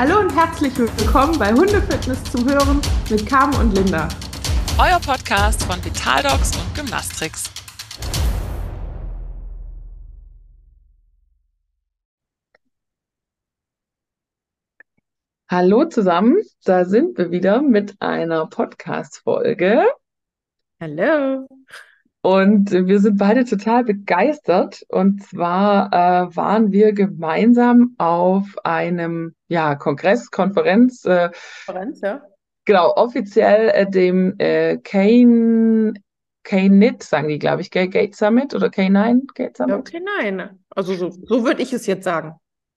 Hallo und herzlich willkommen bei Hundefitness zum Hören mit Carmen und Linda. Euer Podcast von Vitaldogs und Gymnastrix. Hallo zusammen, da sind wir wieder mit einer Podcast-Folge. Hallo. Und wir sind beide total begeistert. Und zwar äh, waren wir gemeinsam auf einem ja, Kongress, Konferenz, äh, Konferenz, ja. genau, offiziell äh, dem äh, Kane, K-NIT, sagen die, glaube ich? Gate Summit oder K9 Gate Ja, Summit? okay, nein. Also so, so würde ich es jetzt sagen.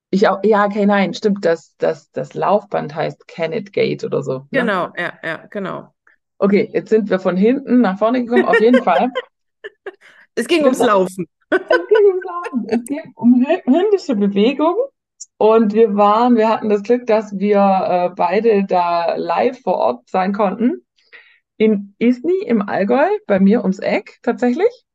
Ich auch, ja, K9, stimmt, das, das, das Laufband heißt Canet Gate oder so. Ne? Genau, ja, ja, genau. Okay, jetzt sind wir von hinten nach vorne gekommen. Auf jeden Fall. Es ging ums Laufen. Es ging ums Laufen. Es ging um hü- hündische Bewegung. Und wir waren, wir hatten das Glück, dass wir äh, beide da live vor Ort sein konnten. In Isny im Allgäu, bei mir ums Eck tatsächlich.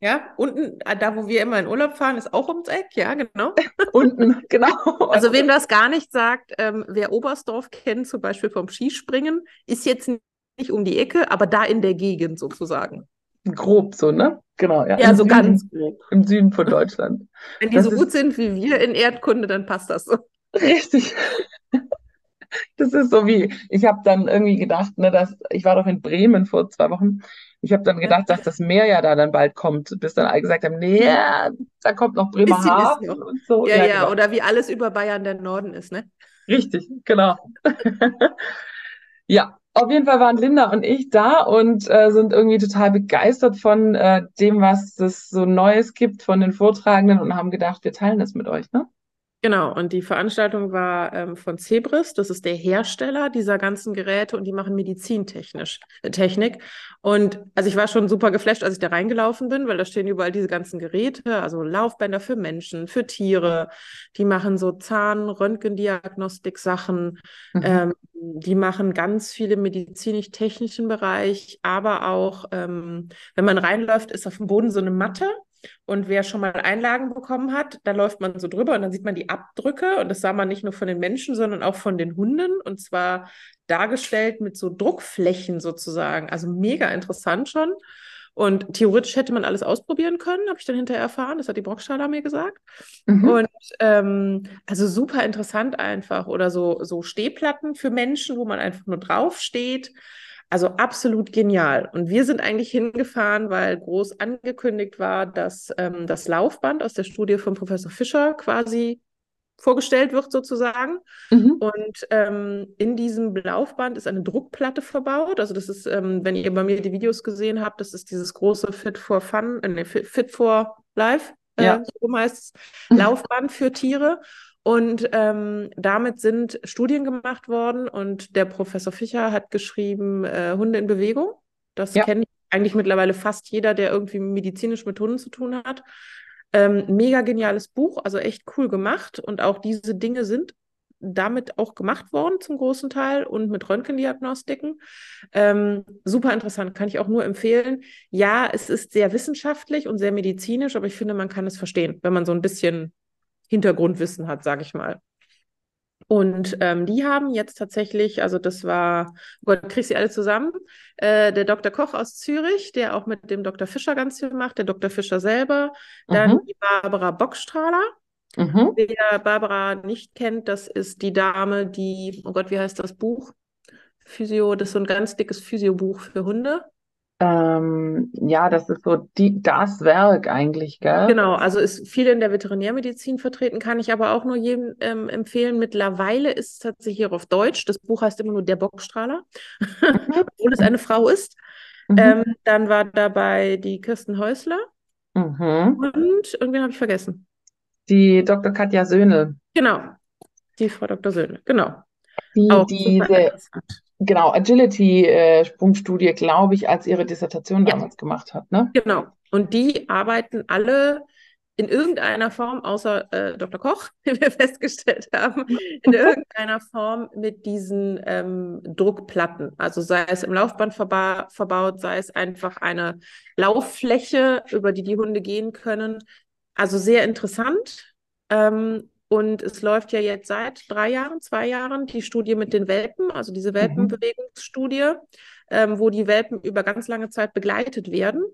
Ja, unten, äh, da wo wir immer in Urlaub fahren, ist auch ums Eck, ja, genau. Unten, genau. Also wem das gar nicht sagt, ähm, wer Oberstdorf kennt, zum Beispiel vom Skispringen, ist jetzt nicht um die Ecke, aber da in der Gegend sozusagen. Grob so, ne? Genau, ja. Ja, so Süden, ganz grob. im Süden von Deutschland. Wenn die Das so ist- gut sind wie wir in Erdkunde, dann passt das so. Richtig. Das ist so wie, ich habe dann irgendwie gedacht, ne, dass, ich war doch in Bremen vor zwei Wochen. Ich habe dann gedacht, dass das Meer ja da dann bald kommt, bis dann alle gesagt haben, nee, da kommt noch Bremerhaven und so. Ja, ja, genau. oder wie alles über Bayern der Norden ist, ne? Richtig, genau. Ja, auf jeden Fall waren Linda und ich da und äh, sind irgendwie total begeistert von äh, dem, was es so Neues gibt von den Vortragenden und haben gedacht, wir teilen das mit euch, ne? Genau, und die Veranstaltung war ähm, von Zebris, das ist der Hersteller dieser ganzen Geräte und die machen Medizintechnisch, äh, Technik. Und also ich war schon super geflasht, als ich da reingelaufen bin, weil da stehen überall diese ganzen Geräte, also Laufbänder für Menschen, für Tiere, die machen so Zahn-, Röntgendiagnostik-Sachen, Mhm. ähm, die machen ganz viel im medizinisch-technischen Bereich, aber auch, ähm, wenn man reinläuft, ist auf dem Boden so eine Matte. Und wer schon mal Einlagen bekommen hat, da läuft man so drüber und dann sieht man die Abdrücke. Und das sah man nicht nur von den Menschen, sondern auch von den Hunden. Und zwar dargestellt mit so Druckflächen sozusagen. Also mega interessant schon. Und theoretisch hätte man alles ausprobieren können, habe ich dann hinterher erfahren. Das hat die Brockstaller mir gesagt. Mhm. Und ähm, also super interessant einfach. Oder so, so Stehplatten für Menschen, wo man einfach nur drauf steht. Also absolut genial. Und wir sind eigentlich hingefahren, weil groß angekündigt war, dass ähm, das Laufband aus der Studie von Professor Fischer quasi vorgestellt wird sozusagen. Mhm. Und ähm, in diesem Laufband ist eine Druckplatte verbaut. Also das ist, ähm, wenn ihr bei mir die Videos gesehen habt, das ist dieses große Fit for Fun, äh, nee, Fit, Fit for Life, äh, Ja. so heißt es, Mhm. Laufband für Tiere. Und ähm, damit sind Studien gemacht worden und der Professor Fischer hat geschrieben, äh, Hunde in Bewegung. Das Ja. kennt eigentlich mittlerweile fast jeder, der irgendwie medizinisch mit Hunden zu tun hat. Ähm, mega geniales Buch, also echt cool gemacht. Und auch diese Dinge sind damit auch gemacht worden zum großen Teil und mit Röntgendiagnostiken. Ähm, super interessant, kann ich auch nur empfehlen. Ja, es ist sehr wissenschaftlich und sehr medizinisch, aber ich finde, man kann es verstehen, wenn man so ein bisschen Hintergrundwissen hat, sage ich mal. Und ähm, die haben jetzt tatsächlich, also das war, oh Gott, krieg sie alle zusammen, äh, der Dr. Koch aus Zürich, der auch mit dem Dr. Fischer ganz viel macht, der Dr. Fischer selber, dann Mhm. die Barbara Bockstrahler. Mhm. Wer Barbara nicht kennt, das ist die Dame, die, oh Gott, wie heißt das Buch? Physio, das ist so ein ganz dickes Physiobuch für Hunde. Ähm, ja, das ist so die, das Werk eigentlich, gell? Genau, also ist viel in der Veterinärmedizin vertreten, kann ich aber auch nur jedem ähm, empfehlen. Mittlerweile ist es tatsächlich auch auf Deutsch. Das Buch heißt immer nur Der Bockstrahler, obwohl es eine Frau ist. Mhm. Ähm, dann war dabei die Kirsten Häusler Mhm. und irgendwen habe ich vergessen. Die Dr. Katja Söhne, Genau, die Frau Dr. Söhne, genau. die Auch interessant. Genau, Agility-Sprungstudie, glaube ich, als ihre Dissertation Ja. damals gemacht hat, ne? Genau. Und die arbeiten alle in irgendeiner Form, außer äh, Dr. Koch, wie wir festgestellt haben, in irgendeiner Form mit diesen ähm, Druckplatten. Also sei es im Laufband verba verbaut, sei es einfach eine Lauffläche, über die die Hunde gehen können. Also sehr interessant. Ähm, Und es läuft ja jetzt seit drei Jahren, zwei Jahren die Studie mit den Welpen, also diese Mhm. Welpenbewegungsstudie, ähm, wo die Welpen über ganz lange Zeit begleitet werden.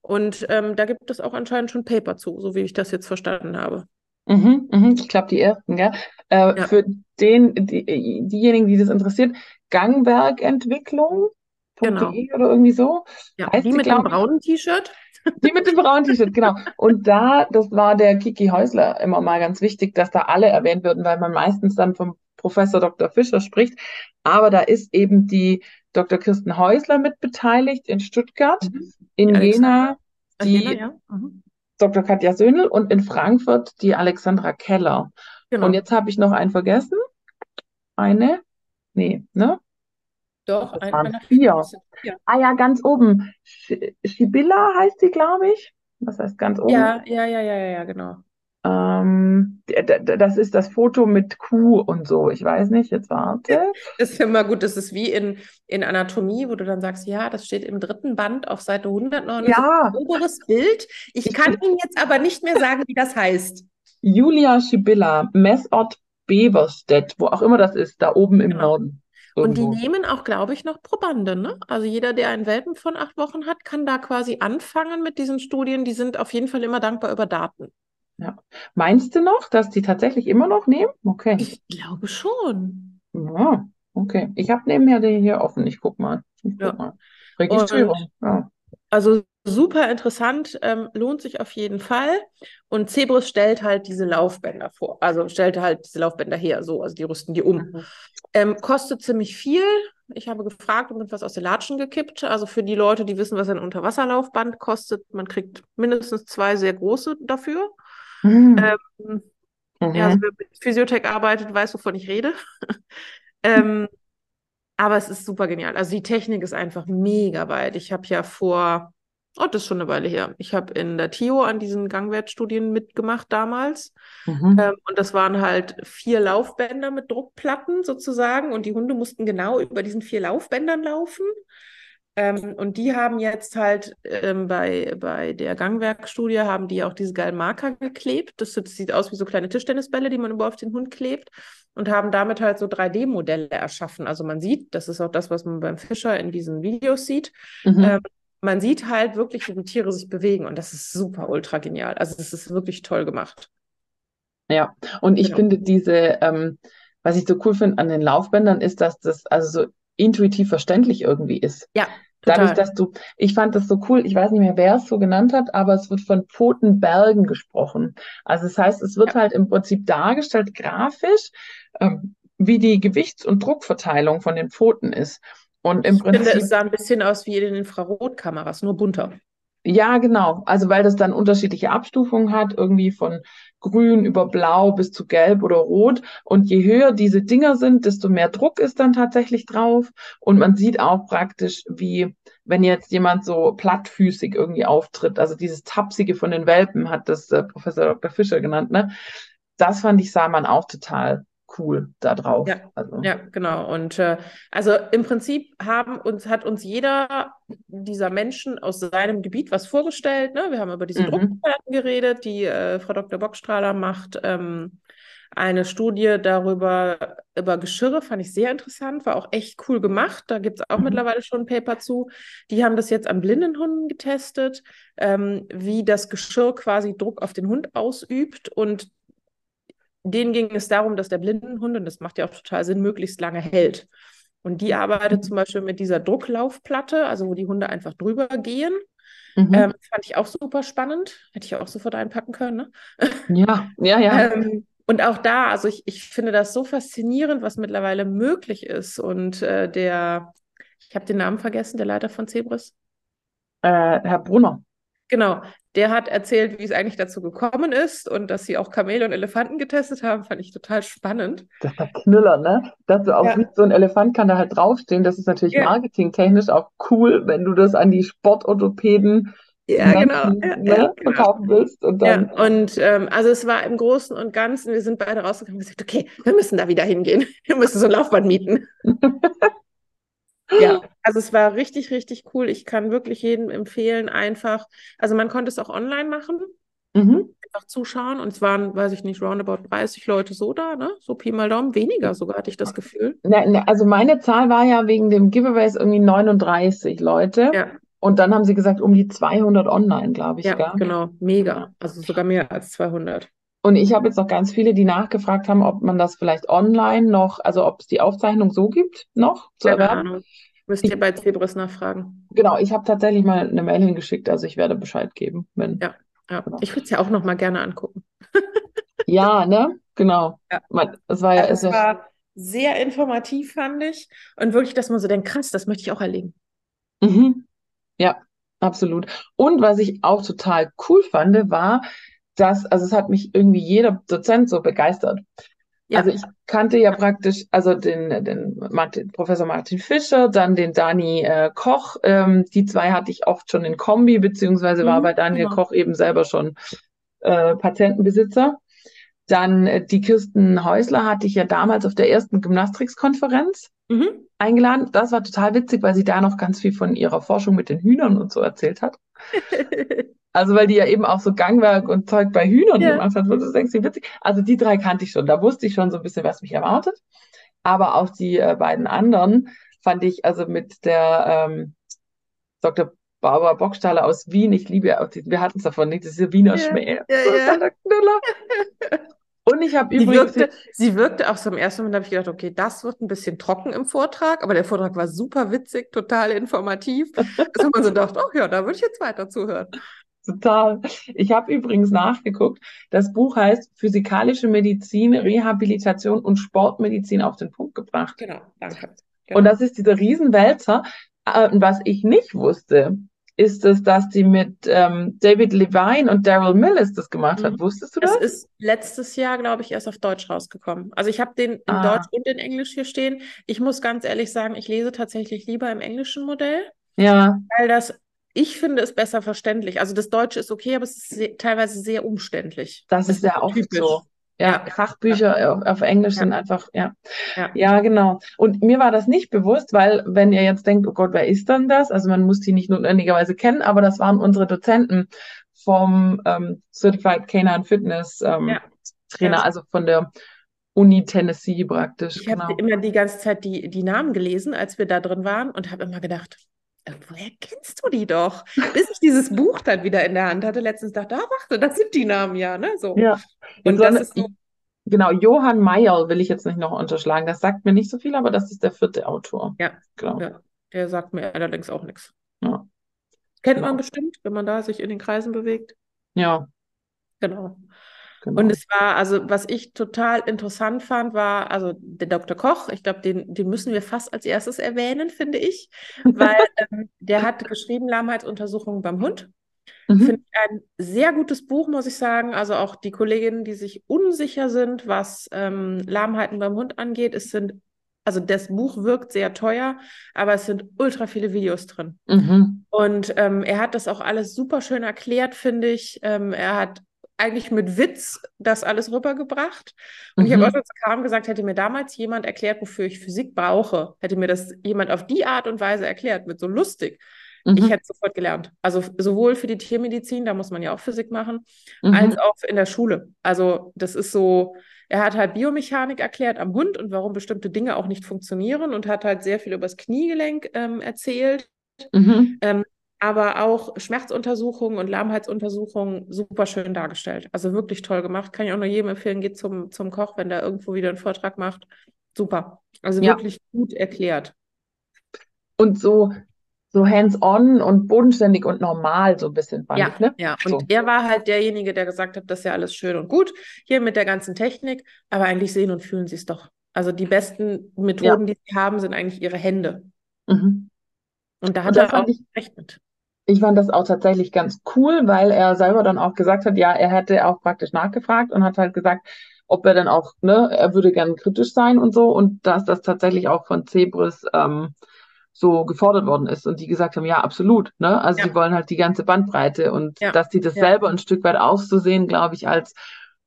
Und ähm, da gibt es auch anscheinend schon Paper zu, so wie ich das jetzt verstanden habe. Mhm, mhm. Ich glaube, die ersten, gell? Äh, Ja. für den, die, diejenigen, die das interessiert, Gangwerkentwicklung.de Genau. oder irgendwie so. Ja, Heißt die mit dem braunen T-Shirt. Die mit dem braunen T-Shirt, genau. Und da, das war der Kiki Häusler immer mal ganz wichtig, dass da alle erwähnt würden, weil man meistens dann vom Professor Dr. Fischer spricht. Aber da ist eben die Dr. Kirsten Häusler mit beteiligt in Stuttgart, in Die Jena die Jena, ja. Mhm. Dr. Katja Söhnl und in Frankfurt die Alexandra Keller. Genau. Und jetzt habe ich noch einen vergessen. Eine? Nee, ne? Doch, Das waren vier. vier. Ah ja, ganz oben. Sch Schibilla heißt sie, glaube ich. Was heißt ganz oben? Ja, ja, ja, ja, ja, ja, genau. Ähm, das ist das Foto mit Kuh und so. Ich weiß nicht, jetzt warte. Das ist immer gut, das ist wie in, in Anatomie, wo du dann sagst, ja, das steht im dritten Band auf Seite 179, Ja, oberes Bild. Ich Ich kann Ihnen jetzt aber nicht mehr sagen, wie das heißt. Julia Schibilla, Messort Beverstedt, wo auch immer das ist, da oben im Genau. Norden. Und die nehmen auch, glaube ich, noch Probande, ne? Also jeder, der einen Welpen von acht Wochen hat, kann da quasi anfangen mit diesen Studien. Die sind auf jeden Fall immer dankbar über Daten. Meinst du noch, dass die tatsächlich immer noch nehmen? Okay. Ich glaube schon. Ja, okay. Ich habe nebenher den hier offen. Ich guck mal. Ich guck Ja. mal. Registrierung. Ja. Also super interessant, ähm, lohnt sich auf jeden Fall. Und Zebris stellt halt diese Laufbänder vor. Also stellt halt diese Laufbänder her, so, also die rüsten die um. Mhm. Ähm, kostet ziemlich viel. Ich habe gefragt und bin was aus den Latschen gekippt. Also für die Leute, die wissen, was ein Unterwasserlaufband kostet, man kriegt mindestens zwei sehr große dafür. Mhm. Ähm, ja, also Mhm. wer mit Physiotech arbeitet, weiß, wovon ich rede. ähm, aber es ist super genial. Also die Technik ist einfach mega weit. Ich habe ja vor, oh, das ist schon eine Weile her. Ich habe in der TIO an diesen Gangwertstudien mitgemacht damals. Mhm. Ähm, und das waren halt vier Laufbänder mit Druckplatten sozusagen. Und die Hunde mussten genau über diesen vier Laufbändern laufen. Ähm, und die haben jetzt halt ähm, bei, bei der Gangwerkstudie haben die auch diese geilen Marker geklebt. Das, das sieht aus wie so kleine Tischtennisbälle, die man über auf den Hund klebt. Und haben damit halt so 3D-Modelle erschaffen. Also man sieht, das ist auch das, was man beim Fischer in diesen Videos sieht. Mhm. Ähm, man sieht halt wirklich, wie die Tiere sich bewegen. Und das ist super ultra genial. Also das ist wirklich toll gemacht. Ja, und ich Genau. finde diese, ähm, was ich so cool finde an den Laufbändern, ist, dass das also so intuitiv verständlich irgendwie ist. Ja, Dadurch, total. dass du, ich fand das so cool, ich weiß nicht mehr, wer es so genannt hat, aber es wird von Pfotenbergen gesprochen. Also das heißt, es wird Ja. halt im Prinzip dargestellt, grafisch, ähm, wie die Gewichts- und Druckverteilung von den Pfoten ist. Und im Ich finde, Prinzip es sah ein bisschen aus wie in den Infrarotkameras, nur bunter. Ja, genau. Also weil das dann unterschiedliche Abstufungen hat, irgendwie von grün über blau bis zu gelb oder rot. Und je höher diese Dinger sind, desto mehr Druck ist dann tatsächlich drauf. Und man sieht auch praktisch, wie wenn jetzt jemand so plattfüßig irgendwie auftritt. Also dieses Tapsige von den Welpen hat das äh, Professor Dr. Fischer genannt, ne? Das fand ich, sah man auch total cool da drauf. Ja, Also, Ja, genau. Und äh, also im Prinzip haben uns, hat uns jeder dieser Menschen aus seinem Gebiet was vorgestellt. Ne? Wir haben über diese Mhm. Druckplatten geredet, die äh, Frau Dr. Bockstrahler macht. Ähm, eine Studie darüber, über Geschirre, fand ich sehr interessant, war auch echt cool gemacht. Da gibt es auch Mhm. mittlerweile schon ein Paper zu. Die haben das jetzt an blinden Hunden getestet, ähm, wie das Geschirr quasi Druck auf den Hund ausübt. Und denen ging es darum, dass der Blindenhund, und das macht ja auch total Sinn, möglichst lange hält. Und die arbeitet zum Beispiel mit dieser Drucklaufplatte, also wo die Hunde einfach drüber gehen. Mhm. Ähm, fand ich auch super spannend. Hätte ich auch sofort einpacken können, ne? Ja, ja, ja. Ähm, und auch da, also ich, ich finde das so faszinierend, was mittlerweile möglich ist. Und äh, der, ich habe den Namen vergessen, der Leiter von Zebris. Äh, Herr Brunner. Genau, der hat erzählt, wie es eigentlich dazu gekommen ist und dass sie auch Kamele und Elefanten getestet haben, fand ich total spannend. Das der Knüller, ne? Dass du auch Ja. so ein Elefant kann da halt draufstehen. Das ist natürlich Ja. marketingtechnisch auch cool, wenn du das an die Sportorthopäden Ja, genau. Ja, ne, ja, genau. verkaufen willst. Und Ja, dann, und ähm, also es war im Großen und Ganzen, wir sind beide rausgekommen und gesagt, okay, wir müssen da wieder hingehen. Wir müssen so ein Laufband mieten. Ja, also es war richtig, richtig cool. Ich kann wirklich jedem empfehlen, einfach, also man konnte es auch online machen. mhm. einfach zuschauen. Und es waren, weiß ich nicht, roundabout 30 Leute so da, ne? So Pi mal Daumen, weniger sogar, hatte ich das Gefühl. Ne, ne, also meine Zahl war ja wegen dem Giveaways irgendwie 39 Leute. Ja, Und dann haben sie gesagt, um die 200 online, glaube ich, ja, gell? genau, mega. Also sogar mehr als 200. Und ich habe jetzt noch ganz viele, die nachgefragt haben, ob man das vielleicht online noch, also ob es die Aufzeichnung so gibt, noch zu Keine erwerben. Ahnung. Müsst ihr bei Zebris nachfragen. Genau, ich habe tatsächlich mal eine Mail hingeschickt, also ich werde Bescheid geben, wenn. Ja, ja. Genau. Ich würde es ja auch noch mal gerne angucken. Ja, ne? Genau. Ja. Man, es war ja, Also es war sehr informativ, fand ich. Und wirklich, dass man so denkt, krass, das möchte ich auch erleben. mhm. Ja, absolut. Und was ich auch total cool fand, war, dass, also es hat mich irgendwie jeder Dozent so begeistert. Ja. Also ich kannte ja praktisch, also den, den Martin, Professor Martin Fischer, dann den Dani äh, Koch. Ähm, die zwei hatte ich oft schon in Kombi, beziehungsweise war Mhm, bei Daniel genau. Koch eben selber schon äh, Patientenbesitzer. Dann äh, die Kirsten Häusler hatte ich ja damals auf der ersten Gymnastics-Konferenz Mhm. Eingeladen. Das war total witzig, weil sie da noch ganz viel von ihrer Forschung mit den Hühnern und so erzählt hat. Also weil die ja eben auch so Gangwerk und Zeug bei Hühnern Ja. gemacht hat, wo du denkst, witzig. Also die drei kannte ich schon. Da wusste ich schon so ein bisschen, was mich erwartet. Aber auch die äh, beiden anderen fand ich, also mit der ähm, Dr. Barbara Bockstaller aus Wien, ich liebe auch die, wir hatten es davon nicht, das ist ja Wiener Ja, Schmäh. ja, So ja. ist der Knüller. Und ich habe übrigens, wirkte, sie wirkte auch so im ersten Moment, habe ich gedacht, okay, das wird ein bisschen trocken im Vortrag, aber der Vortrag war super witzig, total informativ. Dass man so dachte, oh ja, da würde ich jetzt weiter zuhören. Total. Ich habe übrigens nachgeguckt. Das Buch heißt Physikalische Medizin, Rehabilitation und Sportmedizin auf den Punkt gebracht. Genau, danke. Und Genau. das ist dieser Riesenwälzer. Äh, Und was ich nicht wusste, ist es, dass die mit ähm, David Levine und Daryl Millis das gemacht hat. Mhm. Wusstest du Es das? ist letztes Jahr, glaube ich, erst auf Deutsch rausgekommen. Also ich habe den in Ah. Deutsch und in Englisch hier stehen. Ich muss ganz ehrlich sagen, ich lese tatsächlich lieber im englischen Modell, Ja, weil das, ich finde es besser verständlich. Also das Deutsche ist okay, aber es ist sehr, teilweise sehr umständlich. das ist ja oft typisch. so. Ja, Ja. Fachbücher auf, auf Englisch Ja. sind einfach, ja. Ja. Ja, genau. Und mir war das nicht bewusst, weil wenn ihr jetzt denkt, oh Gott, wer ist denn das? Also man muss die nicht notwendigerweise kennen, aber das waren unsere Dozenten vom ähm, Certified Canine Fitness ähm, Ja. Trainer, Ja. also von der Uni Tennessee praktisch. Ich habe Genau. immer die ganze Zeit die, die Namen gelesen, als wir da drin waren und habe immer gedacht, woher kennst du die doch? Bis ich dieses Buch dann wieder in der Hand hatte, letztens dachte, ah, warte, das sind die Namen ja, ne? So. Ja. Und Jetzt das ist so, Genau, Johann Mayerl will ich jetzt nicht noch unterschlagen. Das sagt mir nicht so viel, aber das ist der vierte Autor. Ja. Genau. ja, der sagt mir allerdings auch nichts. Ja. Kennt Genau. man bestimmt, wenn man da sich in den Kreisen bewegt. Ja, Genau. Genau. Und es war, also was ich total interessant fand, war, also der Dr. Koch, ich glaube, den, den müssen wir fast als erstes erwähnen, finde ich, weil ähm, der hat geschrieben Lahmheitsuntersuchungen beim Hund. Mhm. Finde ich ein sehr gutes Buch, muss ich sagen. Also auch die Kolleginnen, die sich unsicher sind, was ähm, Lahmheiten beim Hund angeht, es sind, also das Buch wirkt sehr teuer, aber es sind ultra viele Videos drin. Mhm. Und ähm, er hat das auch alles super schön erklärt, finde ich. Ähm, er hat eigentlich mit Witz das alles rübergebracht. Und ich habe Mhm. auch schon zu Karim gesagt, hätte mir damals jemand erklärt, wofür ich Physik brauche, hätte mir das jemand auf die Art und Weise erklärt, mit so lustig. Ich Mhm. hätte sofort gelernt. Also sowohl für die Tiermedizin, da muss man ja auch Physik machen, Mhm. als auch in der Schule. Also das ist so, er hat halt Biomechanik erklärt am Hund und warum bestimmte Dinge auch nicht funktionieren und hat halt sehr viel über das Kniegelenk ähm, erzählt. Mhm. Ähm, aber auch Schmerzuntersuchungen und Lahmheitsuntersuchungen super schön dargestellt. Also wirklich toll gemacht. Kann ich auch nur jedem empfehlen, geht zum, zum Koch, wenn der irgendwo wieder einen Vortrag macht. Super. Also Ja. wirklich gut erklärt. Und so, so hands-on und bodenständig und normal so ein bisschen fand Ja, ich, ne? ja. Und So. er war halt derjenige, der gesagt hat, das ist ja alles schön und gut hier mit der ganzen Technik, aber eigentlich sehen und fühlen sie es doch. Also die besten Methoden, die sie haben, sind eigentlich ihre Hände. Mhm. Und da Und hat das er auch ich- recht mit. Ich fand das auch tatsächlich ganz cool, weil er selber dann auch gesagt hat, ja, er hätte auch praktisch nachgefragt und hat halt gesagt, ob er dann auch, ne, er würde gern kritisch sein und so und dass das tatsächlich auch von Zebris ähm, so gefordert worden ist und die gesagt haben, ja, absolut, ne, also Ja. die wollen halt die ganze Bandbreite und Ja. dass die das Ja. selber ein Stück weit auch so sehen, glaube ich, als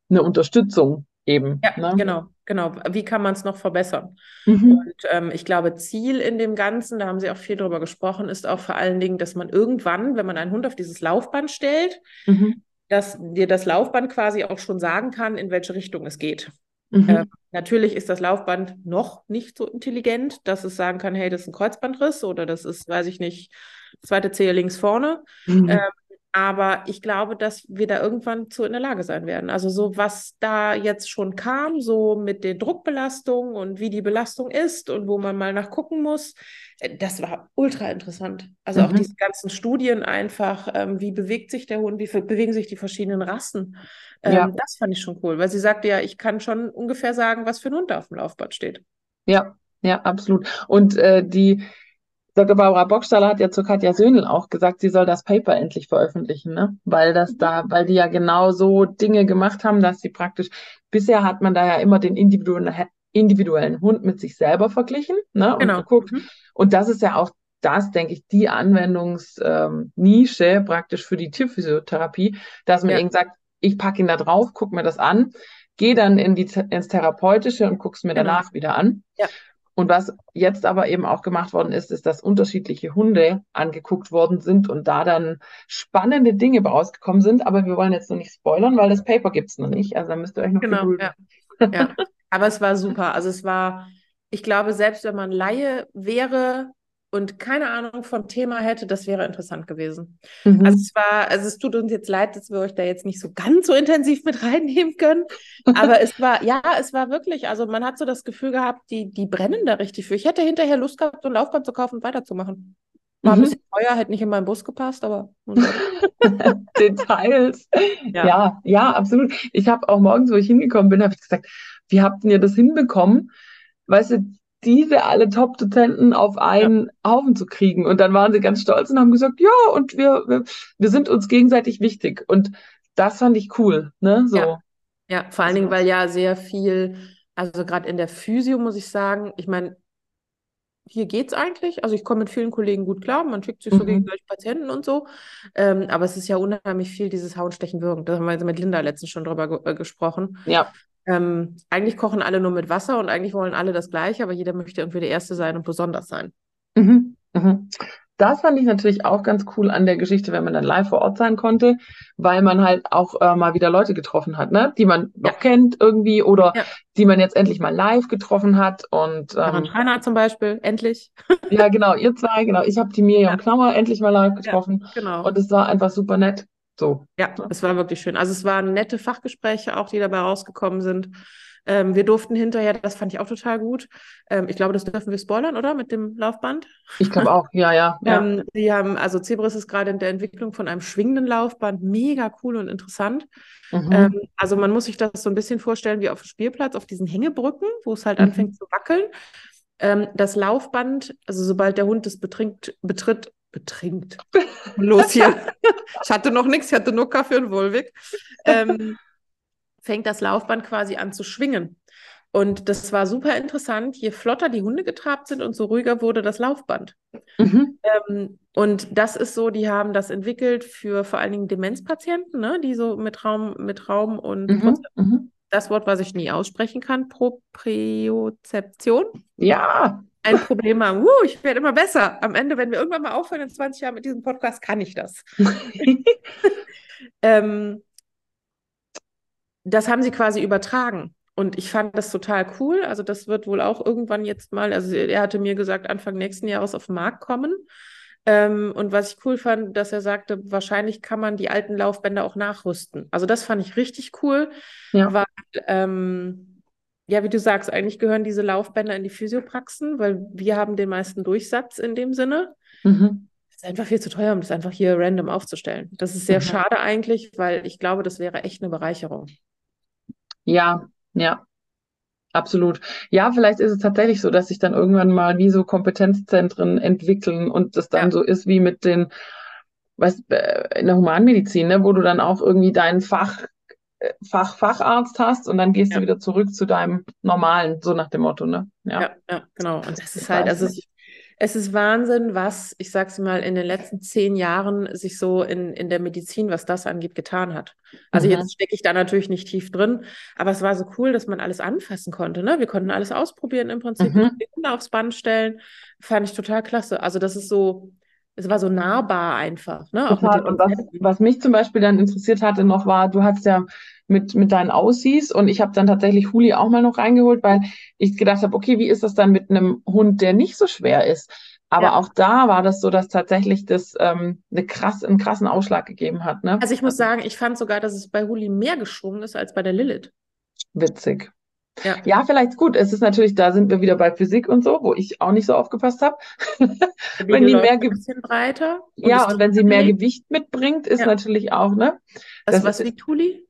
eine Unterstützung eben, Ja, ne? genau, genau. Wie kann man es noch verbessern? Mhm. Und ähm, ich glaube, Ziel in dem Ganzen, da haben Sie auch viel drüber gesprochen, ist auch vor allen Dingen, dass man irgendwann, wenn man einen Hund auf dieses Laufband stellt, Mhm. dass dir das Laufband quasi auch schon sagen kann, in welche Richtung es geht. Mhm. Äh, natürlich ist das Laufband noch nicht so intelligent, dass es sagen kann, hey, das ist ein Kreuzbandriss oder das ist, weiß ich nicht, zweite Zehe links vorne. Mhm. Ähm, aber ich glaube, dass wir da irgendwann zu in der Lage sein werden. Also so, was da jetzt schon kam, so mit den Druckbelastungen und wie die Belastung ist und wo man mal nachgucken muss, äh, das war ultra interessant. Also auch Mhm. diese ganzen Studien einfach, ähm, wie bewegt sich der Hund, wie bewegen sich die verschiedenen Rassen. Ähm, Ja. Das fand ich schon cool, weil sie sagte ja, ich kann schon ungefähr sagen, was für ein Hund da auf dem Laufband steht. Ja, ja, absolut. Und äh, die Dr. Barbara Bockstaller hat ja zu Katja Söhnl auch gesagt, sie soll das Paper endlich veröffentlichen, ne? Weil das da, weil die ja genau so Dinge gemacht haben, dass sie praktisch, bisher hat man da ja immer den individuellen, individuellen Hund mit sich selber verglichen, ne? Und Genau. geguckt. Mhm. Und das ist ja auch das, denke ich, die Anwendungsnische praktisch für die Tierphysiotherapie, dass man Ja. eben sagt, ich packe ihn da drauf, guck mir das an, gehe dann in die, ins Therapeutische und guck's mir Genau. danach wieder an. Ja. Und was jetzt aber eben auch gemacht worden ist, ist, dass unterschiedliche Hunde angeguckt worden sind und da dann spannende Dinge rausgekommen sind. Aber wir wollen jetzt noch nicht spoilern, weil das Paper gibt's noch nicht. Also da müsst ihr euch noch Genau, ja. ja. Aber es war super. Also es war, ich glaube, selbst wenn man Laie wäre und keine Ahnung vom Thema hätte, das wäre interessant gewesen. Mhm. Also es war, also es tut uns jetzt leid, dass wir euch da jetzt nicht so ganz so intensiv mit reinnehmen können. Aber es war, ja, es war wirklich, also man hat so das Gefühl gehabt, die, die brennen da richtig für. Ich hätte hinterher Lust gehabt, so ein Laufband zu kaufen und weiterzumachen. War ein Mhm. bisschen teuer, hätte nicht in meinen Bus gepasst, aber Details. Ja. Ja, ja, absolut. Ich habe auch morgens, wo ich hingekommen bin, habe ich gesagt, wie habt ihr das hinbekommen? Weißt du, diese alle Top-Dozenten auf einen Haufen zu kriegen. Und dann waren sie ganz stolz und haben gesagt, ja, und wir, wir, wir sind uns gegenseitig wichtig. Und das fand ich cool, ne? So. Ja. Ja, vor allen Dingen, weil ja sehr viel, also gerade in der Physio muss ich sagen, ich meine, hier geht's eigentlich. Also ich komme mit vielen Kollegen gut klar, man schickt sich so Mhm. gegenseitig Patienten und so. Ähm, aber es ist ja unheimlich viel dieses Hauen, Stechen, Würgen. Da haben wir mit Linda letztens schon drüber ge äh, gesprochen. Ja. Ähm, eigentlich kochen alle nur mit Wasser und eigentlich wollen alle das Gleiche, aber jeder möchte irgendwie der Erste sein und besonders sein. Mhm. Mhm. Das fand ich natürlich auch ganz cool an der Geschichte, wenn man dann live vor Ort sein konnte, weil man halt auch äh, mal wieder Leute getroffen hat, ne? Die man noch Ja. kennt irgendwie oder Ja. die man jetzt endlich mal live getroffen hat. Und ähm, Schreiner zum Beispiel, endlich. ja, genau, ihr zwei, genau. Ich habe die Miriam Ja. Knauer endlich mal live getroffen Genau. und es war einfach super nett. So. Ja, es war wirklich schön. Also es waren nette Fachgespräche auch, die dabei rausgekommen sind. Ähm, wir durften hinterher, das fand ich auch total gut. Ähm, ich glaube, das dürfen wir spoilern, oder? Mit dem Laufband. Ich glaube auch, ja, ja, ja. Ähm, die haben, also Zebris ist gerade in der Entwicklung von einem schwingenden Laufband, mega cool und interessant. Mhm. Ähm, also man muss sich das so ein bisschen vorstellen wie auf dem Spielplatz, auf diesen Hängebrücken, wo es halt Mhm. anfängt zu wackeln. Ähm, das Laufband, also sobald der Hund es betrinkt, betritt, betrinkt. Los hier. Ich hatte noch nichts, ich hatte nur Kaffee und Volvic. Ähm, fängt das Laufband quasi an zu schwingen. Und das war super interessant. Je flotter die Hunde getrabt sind und so ruhiger wurde das Laufband. Mhm. Ähm, und das ist so, die haben das entwickelt für vor allen Dingen Demenzpatienten, ne, die so mit Raum, mit Raum und Mhm. Mhm. das Wort, was ich nie aussprechen kann, Propriozeption, Ja. Ein Problem haben. Uh, ich werde immer besser. Am Ende, wenn wir irgendwann mal aufhören in 20 Jahren mit diesem Podcast, kann ich das. Ähm, das haben sie quasi übertragen. Und ich fand das total cool. Also das wird wohl auch irgendwann jetzt mal, also er hatte mir gesagt, Anfang nächsten Jahres auf den Markt kommen. Ähm, und was ich cool fand, dass er sagte, wahrscheinlich kann man die alten Laufbänder auch nachrüsten. Also das fand ich richtig cool, Ja. weil, ähm, ja, wie du sagst, eigentlich gehören diese Laufbänder in die Physiopraxen, weil wir haben den meisten Durchsatz in dem Sinne. Mhm. Das ist einfach viel zu teuer, um das einfach hier random aufzustellen. Das ist sehr Mhm. schade eigentlich, weil ich glaube, das wäre echt eine Bereicherung. Ja, ja, absolut. Ja, vielleicht ist es tatsächlich so, dass sich dann irgendwann mal wie so Kompetenzzentren entwickeln und das dann Ja. so ist wie mit den, weißt, äh, in der Humanmedizin, ne, wo du dann auch irgendwie deinen Fach, äh, Fach, Facharzt hast und dann gehst Ja. du wieder zurück zu deinem normalen, so nach dem Motto, ne? Ja. Ja, ja, genau. Und das ist halt, also es, ist Wahnsinn, was, ich sag's mal, in den letzten zehn Jahren sich so in, in der Medizin, was das angeht, getan hat. Also Mhm. jetzt stecke ich da natürlich nicht tief drin, aber es war so cool, dass man alles anfassen konnte, ne? Wir konnten alles ausprobieren im Prinzip, Mhm. aufs Band stellen. Fand ich total klasse. Also das ist so, es war so nahbar einfach, ne? Total. Und was, was mich zum Beispiel dann interessiert hatte noch war, du hattest ja mit, mit deinen Aussies und ich habe dann tatsächlich Huli auch mal noch reingeholt, weil ich gedacht habe, okay, wie ist das dann mit einem Hund, der nicht so schwer ist? Aber Ja. auch da war das so, dass tatsächlich das ähm, eine krass, einen krassen Ausschlag gegeben hat, ne? Also ich muss sagen, ich fand sogar, dass es bei Huli mehr geschwungen ist als bei der Lilith. Witzig. Ja. Ja, vielleicht gut. Es ist natürlich, da sind wir wieder bei Physik und so, wo ich auch nicht so aufgepasst habe. Wenn die mehr ein Ge bisschen breiter. ja, ist und wenn sie mehr tiefer Gewicht mitbringt, ist Ja. natürlich auch, ne? Was, das was ist- wiegt Huli?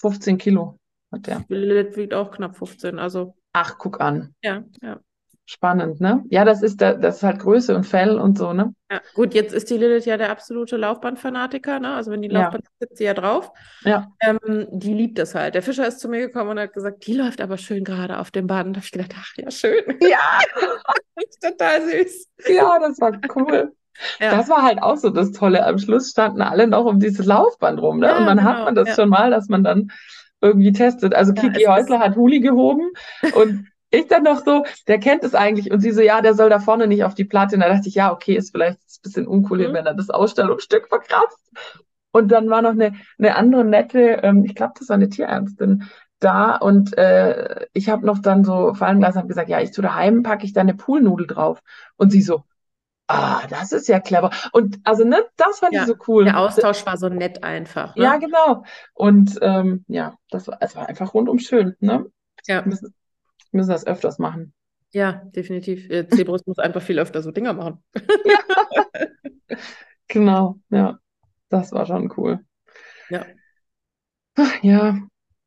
15 Kilo hat der. Lilith wiegt auch knapp 15. Also, Ach, guck an. ja, ja. Spannend, ne? Ja, das ist, da- das ist halt Größe und Fell und so, ne? Ja, gut, jetzt ist die Lilith ja der absolute Laufbahnfanatiker, ne? Also wenn die Ja. Laufbahn sitzt sie ja drauf. Ja. Ähm, die liebt das halt. Der Fischer ist zu mir gekommen und hat gesagt, die läuft aber schön gerade auf dem Band. Da habe ich gedacht, ach ja, schön. Ja, Total süß. ja, das war cool. Ja. Das war halt auch so das Tolle. Am Schluss standen alle noch um dieses Laufband rum, ne? Ja, Und dann hat genau, man das ja. schon mal, dass man dann irgendwie testet. Also Ja, Kiki Häusler hat Huli gehoben und ich dann noch so, der kennt es eigentlich. Und sie so, ja, der soll da vorne nicht auf die Platte. Und da dachte ich, ja, okay, ist vielleicht ein bisschen uncool, Mhm. wenn er das Ausstellungsstück verkratzt. Und dann war noch eine, eine andere nette, ähm, ich glaube, das war eine Tierärztin da und äh, ich habe noch dann so fallen lassen, habe gesagt, ja, ich zu daheim packe ich da eine Poolnudel drauf. Und sie so, ah, das ist ja clever. Und also, ne, das fand Ja, ich so cool. Der Austausch war so nett einfach. Ne? Ja, genau. Und ähm, ja, das war, es war einfach rundum schön, ne? Ja. Wir müssen, das öfters machen. Ja, definitiv. Äh, Cebrus muss einfach viel öfter so Dinger machen. Genau, ja. Das war schon cool. Ja. Ach, ja,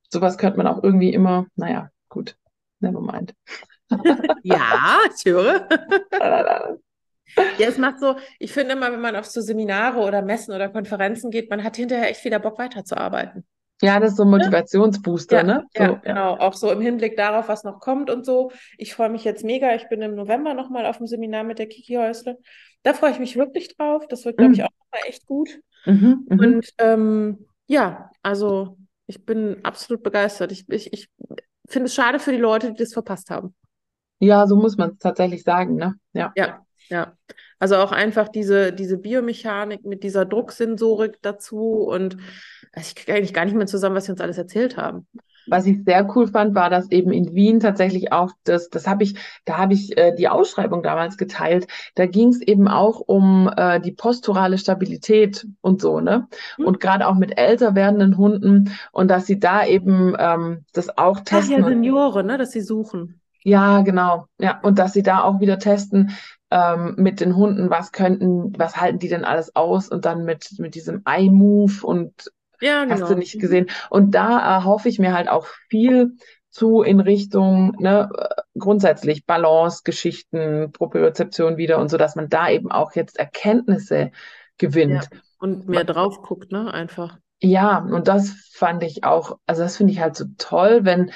sowas könnte man auch irgendwie immer, naja, gut, never mind. Ja, ich höre. Ja, es macht so, ich finde immer, wenn man auf so Seminare oder Messen oder Konferenzen geht, man hat hinterher echt wieder Bock weiterzuarbeiten. Ja, das ist so ein Motivationsbooster, Ja, ne? So, ja, ja. genau. Auch so im Hinblick darauf, was noch kommt und so. Ich freue mich jetzt mega. Ich bin im November nochmal auf dem Seminar mit der Kiki Häusle. Da freue ich mich wirklich drauf. Das wird, glaube ich, Mhm. auch nochmal echt gut. Mhm, mhm. Und ähm, ja, also ich bin absolut begeistert. Ich, ich, ich finde es schade für die Leute, die das verpasst haben. Ja, so muss man es tatsächlich sagen, ne? Ja. Ja, ja. Also auch einfach diese, diese Biomechanik mit dieser Drucksensorik dazu und also ich kriege eigentlich gar nicht mehr zusammen, was sie uns alles erzählt haben. Was ich sehr cool fand, war, dass eben in Wien tatsächlich auch das, das habe ich, da habe ich äh, die Ausschreibung damals geteilt. Da ging es eben auch um äh, die posturale Stabilität und so, ne? Hm. Und gerade auch mit älter werdenden Hunden und dass sie da eben ähm, das auch Ach testen. ja, und- Senioren, ne, dass sie suchen. Ja, genau. Ja, und dass sie da auch wieder testen ähm, mit den Hunden, was könnten, was halten die denn alles aus und dann mit, mit diesem Eye-Move und Ja, hast genau. du nicht gesehen. Und da erhoffe ich mir halt auch viel zu in Richtung, ne, äh, grundsätzlich Balance, Geschichten, Propriozeption wieder und so, dass man da eben auch jetzt Erkenntnisse gewinnt. Und mehr drauf guckt, ne, einfach. Ja, und das fand ich auch, also das finde ich halt so toll, wenn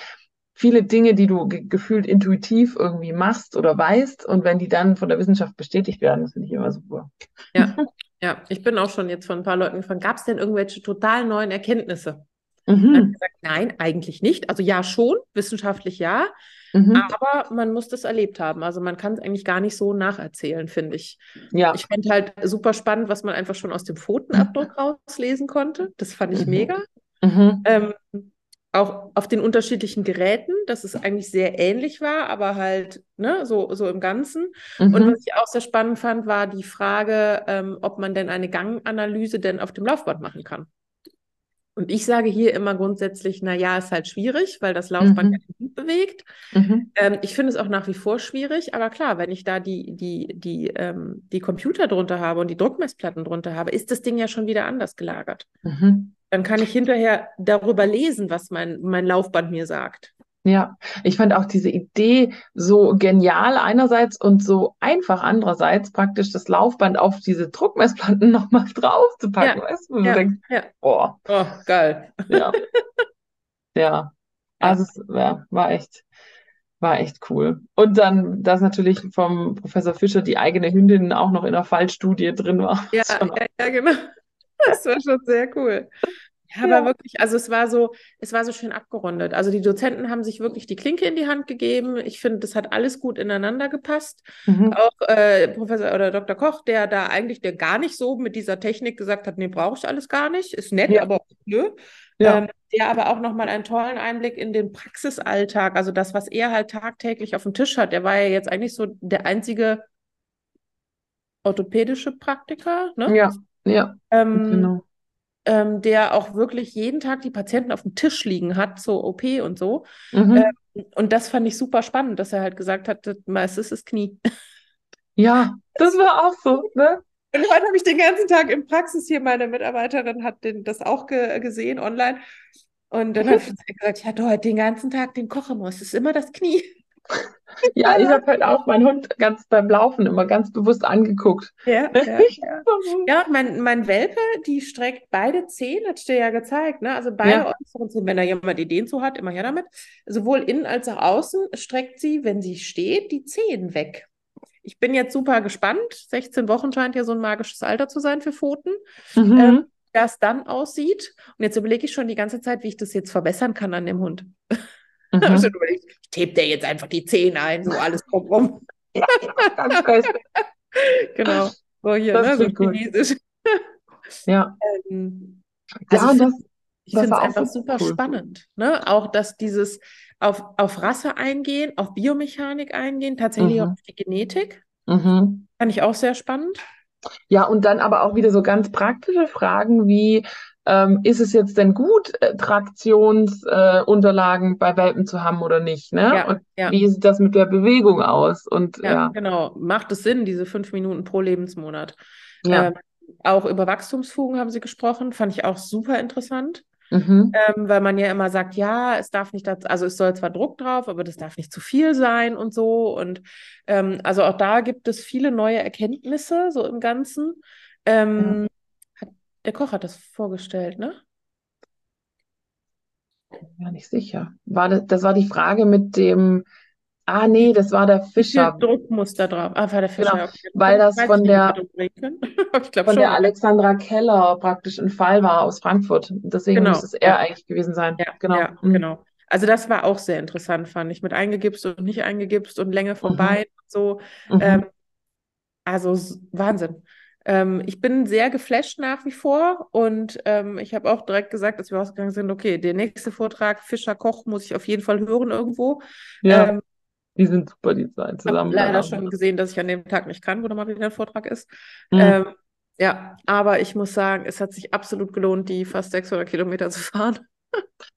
viele Dinge, die du ge gefühlt intuitiv irgendwie machst oder weißt, und wenn die dann von der Wissenschaft bestätigt werden, das finde ich immer super. Ja, ja. Ich bin auch schon jetzt von ein paar Leuten gefragt, gab es denn irgendwelche total neuen Erkenntnisse? Mhm, gesagt, nein, eigentlich nicht. Also ja, schon, wissenschaftlich ja, mhm, aber man muss das erlebt haben. Also man kann es eigentlich gar nicht so nacherzählen, finde ich. ja, Ich fand halt super spannend, was man einfach schon aus dem Pfotenabdruck rauslesen konnte. Das fand ich Mhm. mega. mhm, Ähm, auch auf den unterschiedlichen Geräten, dass es eigentlich sehr ähnlich war, aber halt ne, so, so im Ganzen. Und mhm, was ich auch sehr spannend fand, war die Frage, ähm, ob man denn eine Ganganalyse denn auf dem Laufband machen kann. Und ich sage hier immer grundsätzlich, na ja, ist halt schwierig, weil das Laufband Mhm. Hund bewegt. mhm, Ähm, ich finde es auch nach wie vor schwierig, aber klar, wenn ich da die, die, die, ähm, die Computer drunter habe und die Druckmessplatten drunter habe, ist das Ding ja schon wieder anders gelagert. mhm. Dann kann ich hinterher darüber lesen, was mein, mein Laufband mir sagt. Ja, ich fand auch diese Idee so genial einerseits und so einfach andererseits, praktisch das Laufband auf diese Druckmessplatten nochmal draufzupacken, Ja, weißt du, ja, denkst, ja. boah, Oh, geil. ja, ja. Also es ja, war echt, war echt cool. Und dann, dass natürlich vom Professor Fischer die eigene Hündin auch noch in der Fallstudie drin war. Ja, ja, ja, genau. Das war schon sehr cool. Ja, aber wirklich, also es war so, es war so schön abgerundet. Also die Dozenten haben sich wirklich die Klinke in die Hand gegeben. Ich finde, das hat alles gut ineinander gepasst. Mhm. Auch äh, Professor oder Dr. Koch, der da eigentlich, der gar nicht so mit dieser Technik gesagt hat, nee, brauche ich alles gar nicht. Ist nett, Ja. aber nö. Ja. Ähm, der aber auch nochmal einen tollen Einblick in den Praxisalltag, also das, was er halt tagtäglich auf dem Tisch hat. Der war ja jetzt eigentlich so der einzige orthopädische Praktiker, ne? Ja, ja, Ähm, genau. ähm, der auch wirklich jeden Tag die Patienten auf dem Tisch liegen hat, zur OP und so. Mhm. Ähm, und das fand ich super spannend, dass er halt gesagt hat, das meiste ist das Knie. Ja, das war auch so, ne? Und heute habe ich den ganzen Tag in Praxis hier, meine Mitarbeiterin hat den, das auch ge gesehen online. Und dann habe ich gesagt, ich hatte heute den ganzen Tag den Kochemus, es ist immer das Knie. Ja, ich habe halt auch meinen Hund ganz beim Laufen immer ganz bewusst angeguckt. Ja, ja, ja. Ja, mein, mein Welpe, die streckt beide Zehen, hat ich dir ja gezeigt, ne? Also beide Ja. äußeren Zehen, wenn da jemand Ideen zu hat, immer her damit. Sowohl innen als auch außen streckt sie, wenn sie steht, die Zehen weg. Ich bin jetzt super gespannt. 16 Wochen scheint ja so ein magisches Alter zu sein für Pfoten. Mhm. Ähm, das dann aussieht. Und jetzt überlege ich schon die ganze Zeit, wie ich das jetzt verbessern kann an dem Hund. Mhm. Habe ich schon überlegt, ich tape der jetzt einfach die Zehen ein, so alles kommt rum. Ganz fest. Genau. So hier, Das ne? So chinesisch. Ja, Ähm, ja, also und ich das, Ich finde es auch einfach so super cool. spannend. Ne? Auch, dass dieses auf, auf Rasse eingehen, auf Biomechanik eingehen, tatsächlich auch Mhm. auf die Genetik, mhm. fand ich auch sehr spannend. Ja, und dann aber auch wieder so ganz praktische Fragen wie, ähm, ist es jetzt denn gut, äh, Traktionsunterlagen äh, bei Welpen zu haben oder nicht, ne? Ja, Und ja. wie sieht das mit der Bewegung aus? Und Ja, ja, genau. Macht es Sinn, diese fünf Minuten pro Lebensmonat? ja. Ähm, auch über Wachstumsfugen haben sie gesprochen, fand ich auch super interessant. Mhm. Ähm, weil man ja immer sagt, ja, es darf nicht, dazu, also es soll zwar Druck drauf, aber das darf nicht zu viel sein und so. Und ähm, also auch da gibt es viele neue Erkenntnisse so im Ganzen. Ähm, der Koch hat das vorgestellt, ne? Ja, nicht sicher. War das, das war die Frage mit dem, ah nee, das war der Fischer, Druck muss da drauf? Ah, war der Fischer. Genau, okay. weil das von ich nicht, der- glaube von schon. der Alexandra Keller praktisch ein Fall war aus Frankfurt. Deswegen Genau, muss es er ja. eigentlich gewesen sein. Ja, Genau. ja, Mhm. genau. Also das war auch sehr interessant, fand ich, mit eingegipst und nicht eingegipst und Länge vom Mhm. Bein und so. Mhm. Ähm, also Wahnsinn. Ähm, ich bin sehr geflasht nach wie vor und ähm, ich habe auch direkt gesagt, als wir rausgegangen sind, okay, der nächste Vortrag, Fischer Koch, muss ich auf jeden Fall hören irgendwo. Ja, Ähm, die sind super, die zwei habe zusammen. leider dann auch. schon gesehen, dass ich an dem Tag nicht kann, wo nochmal wieder ein Vortrag ist. Mhm. Ähm, ja, aber ich muss sagen, es hat sich absolut gelohnt, die fast 600 Kilometer zu fahren.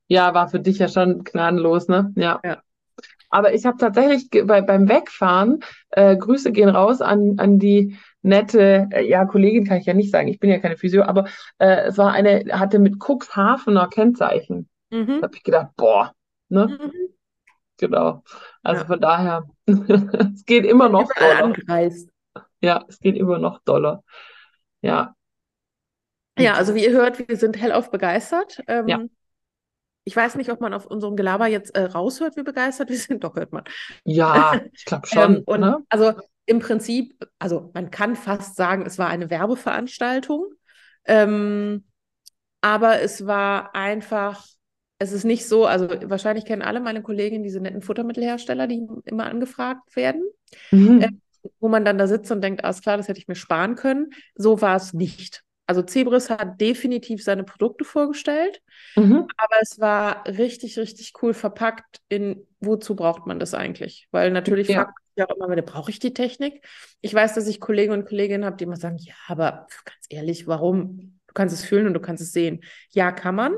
Ja, war für dich ja schon gnadenlos, ne? Ja. Ja. Aber ich habe tatsächlich bei, beim Wegfahren, äh, Grüße gehen raus an, an die nette, äh, ja, Kollegin kann ich ja nicht sagen, ich bin ja keine Physio, aber äh, es war eine, hatte mit Cuxhavener Kennzeichen. Mhm. Da habe ich gedacht, boah, ne? Mhm. Genau. Also Ja. von daher, es geht immer noch doller. angereist. Ja, es geht immer noch doller. Ja. Ja, also wie ihr hört, wir sind hellauf begeistert. Ähm, Ja. Ich weiß nicht, ob man auf unserem Gelaber jetzt äh, raushört, wie begeistert wir sind. Doch, hört man. Ja, ich glaube schon, Ähm, und ne? also im Prinzip, also man kann fast sagen, es war eine Werbeveranstaltung. Ähm, aber es war einfach, es ist nicht so, also wahrscheinlich kennen alle meine Kolleginnen diese netten Futtermittelhersteller, die immer angefragt werden. Mhm. äh, wo man dann da sitzt und denkt, alles klar, das hätte ich mir sparen können. So war es nicht. Also Zebris hat definitiv seine Produkte vorgestellt, Mhm. aber es war richtig, richtig cool verpackt in, wozu braucht man das eigentlich? Weil natürlich Ja. fragt sich auch immer wieder, brauche ich die Technik? Ich weiß, dass ich Kollegen und Kolleginnen habe, die immer sagen, ja, aber ganz ehrlich, warum? Du kannst es fühlen und du kannst es sehen. Ja, kann man.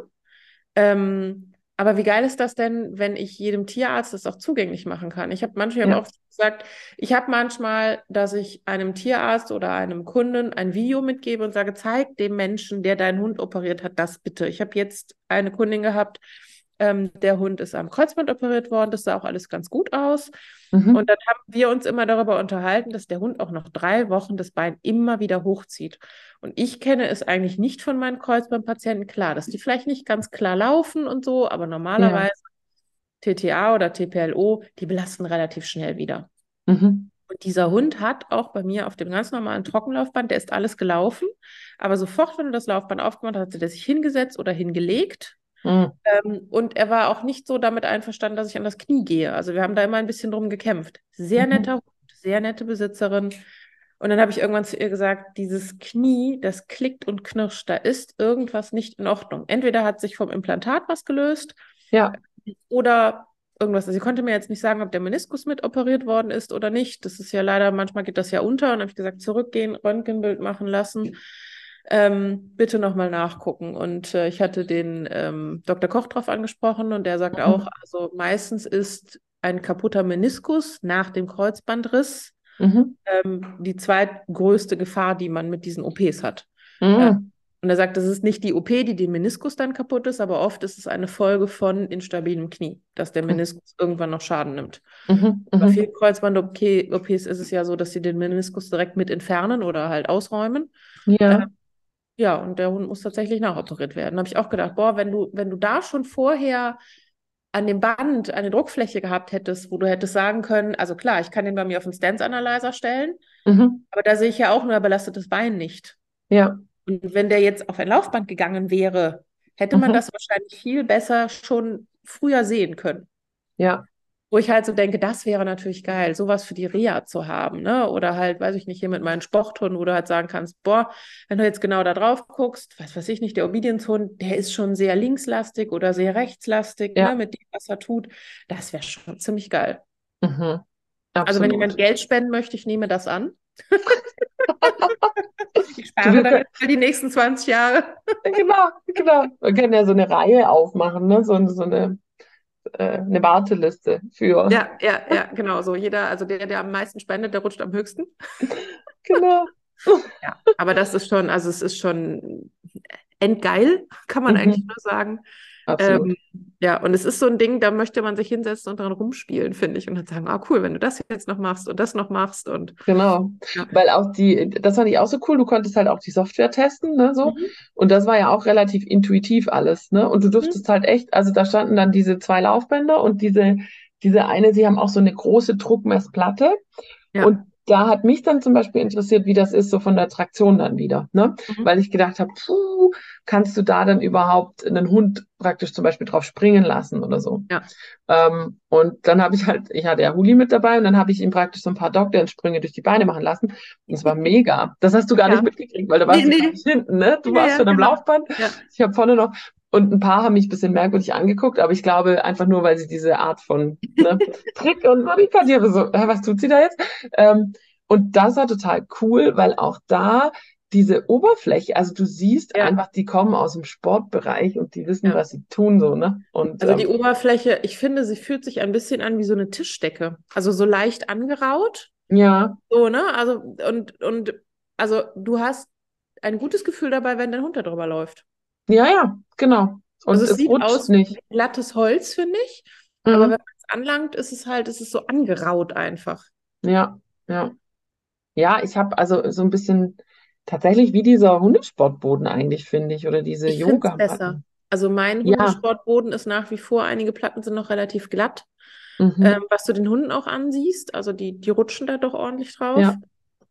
Ähm, aber wie geil ist das denn, wenn ich jedem Tierarzt das auch zugänglich machen kann? Ich habe manchmal Ja. auch gesagt, ich habe manchmal, dass ich einem Tierarzt oder einem Kunden ein Video mitgebe und sage, zeig dem Menschen, der deinen Hund operiert hat, das bitte. Ich habe jetzt eine Kundin gehabt, ähm, der Hund ist am Kreuzband operiert worden, das sah auch alles ganz gut aus. Mhm. Und dann haben wir uns immer darüber unterhalten, dass der Hund auch noch drei Wochen das Bein immer wieder hochzieht. Und ich kenne es eigentlich nicht von meinen Kreuzbandpatienten. Klar, dass die vielleicht nicht ganz klar laufen und so, aber normalerweise TTA oder TPLO, die belasten relativ schnell wieder. Mhm. Und dieser Hund hat auch bei mir auf dem ganz normalen Trockenlaufband, der ist alles gelaufen, aber sofort, wenn du das Laufband aufgemacht hast, hat er sich hingesetzt oder hingelegt. Mhm. Ähm, und er war auch nicht so damit einverstanden, dass ich an das Knie gehe. Also wir haben da immer ein bisschen drum gekämpft. Sehr Mhm. netter Hund, sehr nette Besitzerin. Und dann habe ich irgendwann zu ihr gesagt, dieses Knie, das klickt und knirscht, da ist irgendwas nicht in Ordnung. Entweder hat sich vom Implantat was gelöst Ja, oder irgendwas. Also sie konnte mir jetzt nicht sagen, ob der Meniskus mit operiert worden ist oder nicht. Das ist ja leider, manchmal geht das ja unter. Und dann habe ich gesagt, zurückgehen, Röntgenbild machen lassen. Ähm, bitte nochmal nachgucken. Und äh, ich hatte den ähm, Dr. Koch drauf angesprochen und der sagt Mhm. auch, also meistens ist ein kaputter Meniskus nach dem Kreuzbandriss mhm. ähm, die zweitgrößte Gefahr, die man mit diesen OPs hat. Mhm. Und er sagt, das ist nicht die OP, die den Meniskus dann kaputt ist, aber oft ist es eine Folge von instabilem Knie, dass der Meniskus irgendwann noch Schaden nimmt. Mhm. Bei Mhm. vielen Kreuzband-OPs ist es ja so, dass sie den Meniskus direkt mit entfernen oder halt ausräumen. Ja, Ja, und der Hund muss tatsächlich nachoperiert werden. Da habe ich auch gedacht, boah, wenn du, wenn du da schon vorher an dem Band eine Druckfläche gehabt hättest, wo du hättest sagen können, also klar, ich kann den bei mir auf den Stance Analyzer stellen, mhm. aber da sehe ich ja auch nur, er belastet das Bein nicht. Ja, Und wenn der jetzt auf ein Laufband gegangen wäre, hätte man Mhm. das wahrscheinlich viel besser schon früher sehen können. ja, Wo ich halt so denke, das wäre natürlich geil, sowas für die Reha zu haben, ne? Oder halt, weiß ich nicht, hier mit meinen Sporthunden, wo du halt sagen kannst, boah, wenn du jetzt genau da drauf guckst, was weiß ich nicht, der Obedienzhund, der ist schon sehr linkslastig oder sehr rechtslastig, Ja. ne, mit dem, was er tut. Das wäre schon ziemlich geil. mhm. Also wenn jemand Geld spenden möchte, ich nehme das an. ich spare damit für die nächsten 20 Jahre. Genau, genau. Wir können ja so eine Reihe aufmachen, ne? So, so eine, äh, eine Warteliste für. Ja, ja, ja, genau so. Jeder, also der, der am meisten spendet, der rutscht am höchsten. Genau. Ja, aber das ist schon, also es ist schon endgeil, kann man Mhm. eigentlich nur sagen. Absolut. Ähm, ja, und es ist so ein Ding, da möchte man sich hinsetzen und dran rumspielen, finde ich. Und dann sagen, ah cool, wenn du das jetzt noch machst und das noch machst und Genau. Ja. Weil auch die, das fand ich auch so cool, du konntest halt auch die Software testen, ne, so. Mhm. Und das war ja auch relativ intuitiv alles, ne? Und du durftest halt echt, also da standen dann diese zwei Laufbänder und diese, diese eine, sie haben auch so eine große Druckmessplatte. Ja. Und da hat mich dann zum Beispiel interessiert, wie das ist, so von der Traktion dann wieder, ne? Mhm. Weil ich gedacht habe, puh, kannst du da dann überhaupt einen Hund praktisch zum Beispiel drauf springen lassen oder so? Ja. Ähm, und dann habe ich halt, ich hatte ja Huli mit dabei und dann habe ich ihm praktisch so ein paar Dogdance-Sprünge durch die Beine machen lassen. Und es war mega. Das hast du gar Ja. nicht mitgekriegt, weil da warst Nee, du nee. hinten, ne? Du Ja, warst schon am genau. Laufband. Ich habe vorne noch. Und ein paar haben mich ein bisschen merkwürdig angeguckt, aber ich glaube einfach nur, weil sie diese Art von ne, Trick und aber so, was tut sie da jetzt? Ähm, und das war total cool, weil auch da diese Oberfläche, also du siehst Ja. einfach, die kommen aus dem Sportbereich und die wissen, Ja. was sie tun, so, ne? Und Also die ähm, Oberfläche, ich finde, sie fühlt sich ein bisschen an wie so eine Tischdecke. Also so leicht angeraut. ja, So, ne? Also, und, und also du hast ein gutes Gefühl dabei, wenn dein Hund da drüber läuft. Ja, ja, genau. Und Also es es sieht aus nicht. wie glattes Holz, finde ich. Mhm. Aber wenn man es anlangt, ist es halt, ist es so angeraut einfach. Ja, ja. Ja, ich habe also so ein bisschen tatsächlich wie dieser Hundesportboden eigentlich, finde ich, oder diese Ich Yogamatten. besser. Also mein Ja. Hundesportboden ist nach wie vor, einige Platten sind noch relativ glatt, Mhm. ähm, was du den Hunden auch ansiehst. Also die, die rutschen da doch ordentlich drauf. Ja.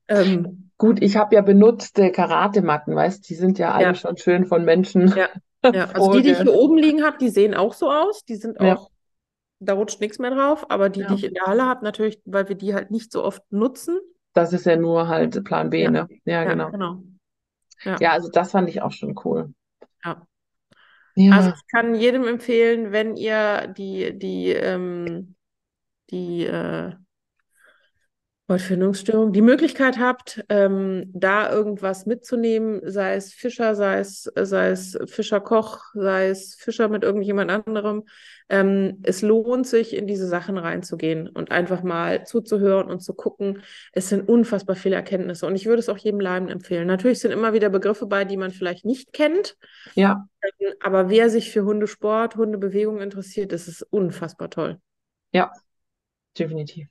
Ähm, Gut, ich habe ja benutzte Karatematten, weißt, die sind ja alle Ja. schon schön von Menschen Ja. ja, also die, die ich hier oben liegen habe, die sehen auch so aus. Die sind Ja. auch, da rutscht nichts mehr drauf. Aber die, die ich in der Halle habe, natürlich, weil wir die halt nicht so oft nutzen. Das ist ja nur halt Plan B, Ja. ne? Ja, genau. genau. Ja. Also das fand ich auch schon cool. Ja. Ja, Also ich kann jedem empfehlen, wenn ihr die, die, ähm, die äh, Wortfindungsstörung, die Möglichkeit habt, ähm, da irgendwas mitzunehmen, sei es Fischer, sei es, sei es Fischer-Koch, sei es Fischer mit irgendjemand anderem. Ähm, es lohnt sich, in diese Sachen reinzugehen und einfach mal zuzuhören und zu gucken. Es sind unfassbar viele Erkenntnisse und ich würde es auch jedem Leiden empfehlen. Natürlich sind immer wieder Begriffe bei, die man vielleicht nicht kennt. ja, Aber wer sich für Hundesport, Hundebewegung interessiert, das ist unfassbar toll. ja, definitiv.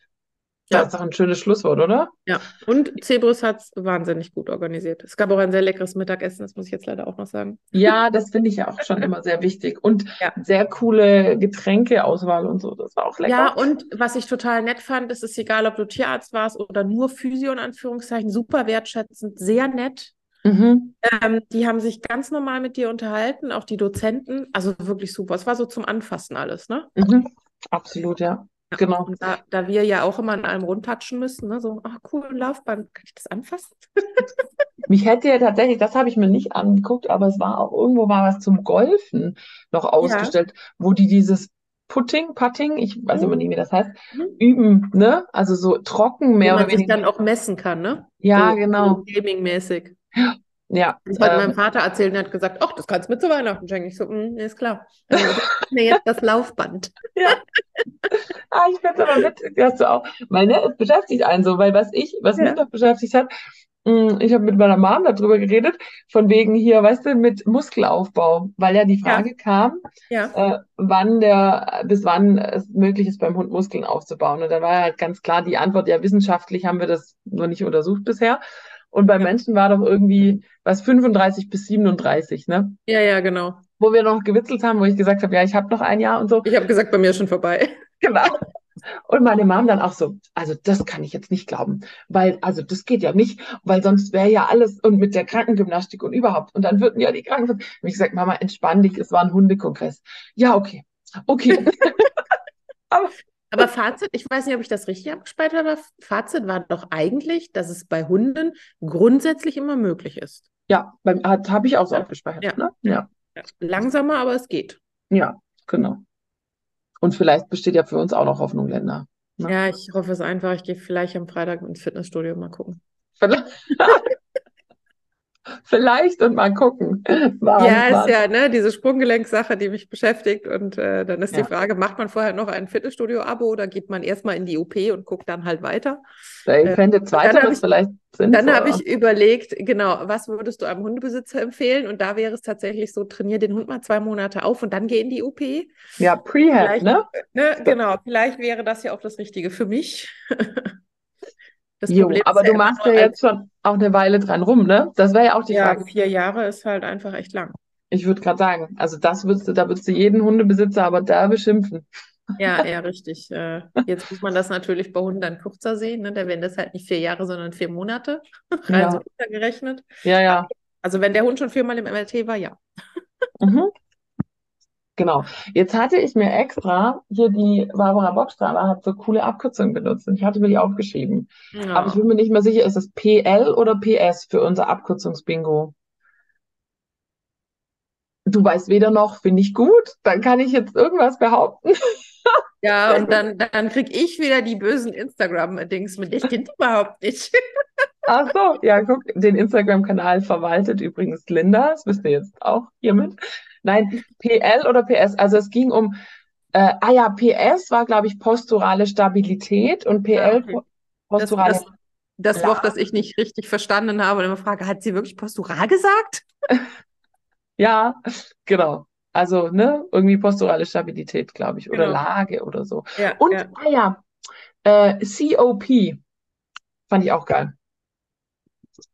Das Ja. ist doch ein schönes Schlusswort, oder? Ja, und Cebrus hat es wahnsinnig gut organisiert. Es gab auch ein sehr leckeres Mittagessen, das muss ich jetzt leider auch noch sagen. Ja, das finde ich ja auch schon immer sehr wichtig. Und Ja. sehr coole Getränkeauswahl und so. Das war auch lecker. Ja, und was ich total nett fand, ist es egal, ob du Tierarzt warst oder nur Physio in Anführungszeichen, super wertschätzend, sehr nett. Mhm. Ähm, die haben sich ganz normal mit dir unterhalten, auch die Dozenten, also wirklich super. Es war so zum Anfassen alles, ne? Mhm. Absolut, ja. Genau. Und da, da wir ja auch immer an allem rumtatschen müssen, ne? So, ach cool, Laufband, kann ich das anfassen? Mich hätte ja tatsächlich, das habe ich mir nicht angeguckt, aber es war auch irgendwo mal was zum Golfen noch ausgestellt, wo die dieses Putting, Putting, ich weiß immer nicht, wie das heißt, Mhm. üben, ne? Also so trocken Wo mehr man oder sich weniger. dann auch messen kann, ne? Ja, So, genau. so Gaming-mäßig. Ja. Das hat ähm, meinem Vater erzählt und er hat gesagt, ach, das kannst du mir zu Weihnachten schenken. Ich so, "Mm, nee, ist klar. Gib mir jetzt das Laufband. Ah, ich finde es aber witzig, dass du auch, weil ne, es beschäftigt einen so, weil was ich, was Ja. mich noch beschäftigt hat, mh, ich habe mit meiner Mom darüber geredet, von wegen hier, weißt du, mit Muskelaufbau, weil ja die Ja. Frage kam, Ja. äh, wann der, bis wann es möglich ist, beim Hund Muskeln aufzubauen. Und dann war halt ganz klar die Antwort, ja, wissenschaftlich haben wir das noch nicht untersucht bisher. Und bei Ja. Menschen war doch irgendwie was 35 bis 37, ne? Ja, ja, genau. Wo wir noch gewitzelt haben, wo ich gesagt habe, ja, ich habe noch ein Jahr und so. Ich habe gesagt, bei mir ist schon vorbei. Genau. Und meine Mom dann auch so, also das kann ich jetzt nicht glauben, weil, also das geht ja nicht, weil sonst wäre ja alles und mit der Krankengymnastik und überhaupt. Und dann würden ja die Kranken. Und ich gesagt, Mama, entspann dich, es war ein Hundekongress. Ja, okay. Okay. Aber Aber Fazit, ich weiß nicht, ob ich das richtig abgespeichert habe. Fazit war doch eigentlich, dass es bei Hunden grundsätzlich immer möglich ist. ja, habe ich auch so Ja. abgespeichert, Ja. ne? Ja. Langsamer, aber es geht. ja, genau. Und vielleicht besteht ja für uns auch noch Hoffnung, Länder. Ja. Ja, ich hoffe es einfach. Ich gehe vielleicht am Freitag ins Fitnessstudio mal gucken. Vielleicht, und mal gucken. Wann, Ja, ist ja ne, diese Sprunggelenksache, die mich beschäftigt. Und äh, dann ist Ja. die Frage, macht man vorher noch ein Fitnessstudio-Abo oder geht man erstmal in die OP und guckt dann halt weiter? Ich Äh, fände zweiteres ich- vielleicht Dann habe ich überlegt, genau, was würdest du einem Hundebesitzer empfehlen? Und da wäre es tatsächlich so, trainier den Hund mal zwei Monate auf und dann geh in die OP. Ja, Prehab, ne? Ne, genau, vielleicht wäre das ja auch das Richtige für mich. Das Jo, Problem aber du machst ja jetzt schon auch eine Weile dran rum, ne? Das wäre ja auch die ja, Frage. vier Jahre ist halt einfach echt lang. Ich würde gerade sagen, also das würdest du, da würdest du jeden Hundebesitzer aber da beschimpfen. Ja, ja, richtig. Äh, Jetzt muss man das natürlich bei Hunden dann kürzer sehen. Ne? Da werden das halt nicht vier Jahre, sondern vier Monate. Rein Ja. so runtergerechnet. Ja, ja. Also wenn der Hund schon viermal im MLT war, ja. Mhm. Genau. Jetzt hatte ich mir extra hier die Barbara Bockstrahler hat so coole Abkürzungen benutzt und ich hatte mir die aufgeschrieben. Aber ich Ja. bin mir nicht mehr sicher, ist es PL oder PS für unser Abkürzungsbingo? Du weißt weder noch, finde ich gut, dann kann ich jetzt irgendwas behaupten. Ja, und dann, dann kriege ich wieder die bösen Instagram-Dings mit. Ich kenne die überhaupt nicht. Ach so, ja, guck, den Instagram-Kanal verwaltet übrigens Linda, das wisst ihr jetzt auch hiermit. Nein, PL oder PS, also es ging um, äh, ah ja, PS war, glaube ich, posturale Stabilität und PL Ah, okay. po- Das, posturale, das, das Wort, das ich nicht richtig verstanden habe und immer frage, hat sie wirklich postural gesagt? ja, genau. Also, ne, irgendwie posturale Stabilität, glaube ich, oder Genau. Lage oder so. Ja, Und, ja. ah ja, äh, COP fand ich auch geil.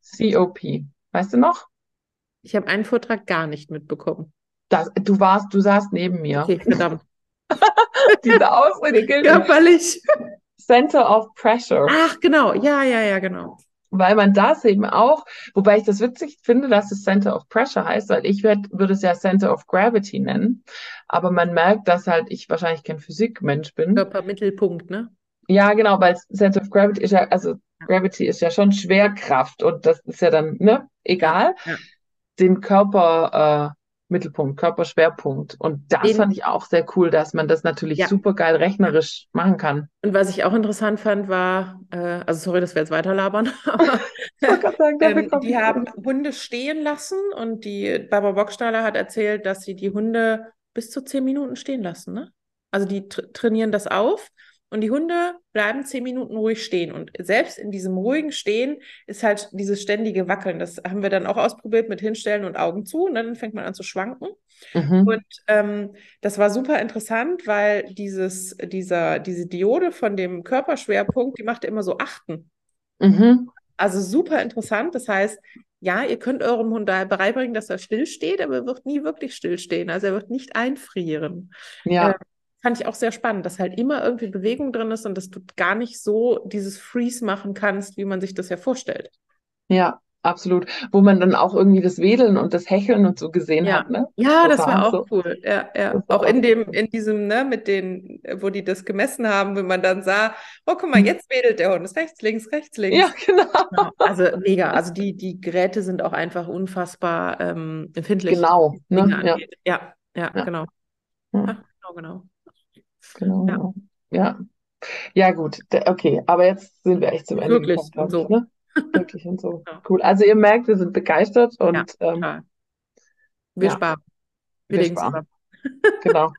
COP, weißt du noch? Ich habe einen Vortrag gar nicht mitbekommen. Das, du warst, du saßt neben mir. Okay, verdammt. Diese Ausrede gilt Körperlich. Center of Pressure, Ach, genau. Ja, ja, ja, genau. weil man das eben auch, wobei ich das witzig finde, dass es Center of Pressure heißt, weil ich würd, würde es ja Center of Gravity nennen, aber man merkt, dass halt ich wahrscheinlich kein Physikmensch bin. Körpermittelpunkt, ne? Ja, genau, weil Center of Gravity ist ja, also Gravity ist ja schon Schwerkraft und das ist ja dann, ne, egal, Ja. den Körper, äh, Mittelpunkt, Körperschwerpunkt. Und das Den- fand ich auch sehr cool, dass man das natürlich Ja. super geil rechnerisch machen kann. Und was ich auch interessant fand, war, äh, also sorry, dass wir jetzt weiterlabern, aber sagen, ähm, die haben Hunde stehen lassen und die Barbara Bockstaller hat erzählt, dass sie die Hunde bis zu zehn Minuten stehen lassen, ne? Also die tra trainieren das auf und die Hunde bleiben zehn Minuten ruhig stehen. Und selbst in diesem ruhigen Stehen ist halt dieses ständige Wackeln. Das haben wir dann auch ausprobiert mit Hinstellen und Augen zu. Und dann fängt man an zu schwanken. Mhm. Und ähm, das war super interessant, weil dieses, dieser, diese Diode von dem Körperschwerpunkt, die machte immer so Achten. Mhm. Also super interessant. Das heißt, ja, ihr könnt eurem Hund da beibringen, dass er stillsteht, aber er wird nie wirklich stillstehen. Also er wird nicht einfrieren. Ja. Äh, fand ich auch sehr spannend, dass halt immer irgendwie Bewegung drin ist und dass du gar nicht so dieses Freeze machen kannst, wie man sich das ja vorstellt. Ja, absolut. Wo man dann auch irgendwie das Wedeln und das Hecheln und so gesehen Ja, hat, ne? ja, das Total war auch so. cool. Ja, ja. Das Auch in dem, in diesem, ne, mit den, wo die das gemessen haben, wenn man dann sah, oh, guck mal, Mhm. jetzt wedelt der Hund, ist rechts, links, rechts, links. Ja, genau. Also mega. Also die, die Geräte sind auch einfach unfassbar ähm, empfindlich, Genau, ne? Ja. Ja, ja, genau. Ja, genau, genau. Genau. Ja. Ja. Ja, gut. Okay, aber jetzt sind wir echt zum Ende Wirklich gekommen, und so. ne? Wirklich und so. Ja. Cool. Also ihr merkt, wir sind begeistert Ja, und ähm, total. Wir ja, sparen. Wir wir legen sparen. Genau.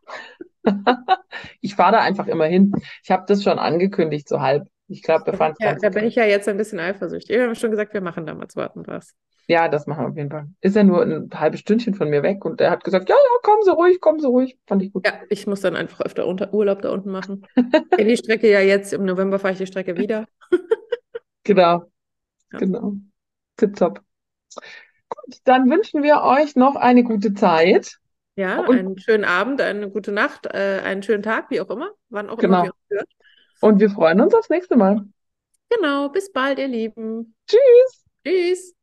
Ich fahre da einfach immer hin. Ich habe das schon angekündigt, so halb. Ich glaube, Da fand ja, da bin ich ja jetzt ein bisschen eifersüchtig. Wir haben schon gesagt, wir machen damals warten was. Ja, das machen wir auf jeden Fall. Ist ja nur ein halbes Stündchen von mir weg und der hat gesagt, ja, ja, kommen Sie ruhig, kommen Sie ruhig. Fand ich gut. Ja, ich muss dann einfach öfter unter Urlaub da unten machen. Die Strecke ja jetzt. Im November fahre ich die Strecke wieder. Genau, Ja. genau. Tipptopp. Gut, dann wünschen wir euch noch eine gute Zeit. Ja, Und einen schönen Abend, eine gute Nacht, äh, einen schönen Tag, wie auch immer, wann auch immer genau. wir uns hören. Und wir freuen uns aufs nächste Mal. Genau, bis bald, ihr Lieben. Tschüss. Tschüss.